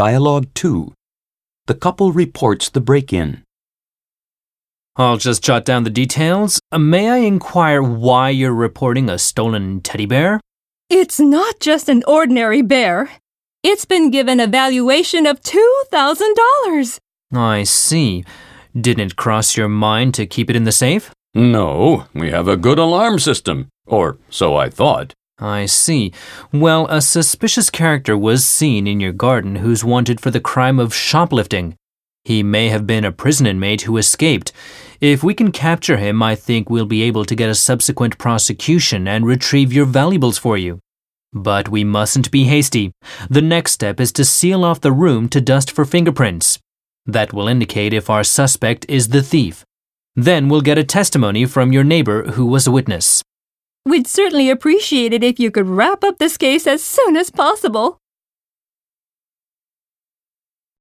Dialogue 2. The couple reports the break in. I'll just jot down the details. Uh, May I inquire why you're reporting a stolen teddy bear? It's not just an ordinary bear. It's been given a valuation of $2,000. I see. Didn't it cross your mind to keep it in the safe? No, we have a good alarm system. Or so I thought. I see. Well, a suspicious character was seen in your garden who's wanted for the crime of shoplifting. He may have been a prison inmate who escaped. If we can capture him, I think we'll be able to get a subsequent prosecution and retrieve your valuables for you. But we mustn't be hasty. The next step is to seal off the room to dust for fingerprints. That will indicate if our suspect is the thief. Then we'll get a testimony from your neighbor who was a witness. We'd certainly appreciate it if you could wrap up this case as soon as possible.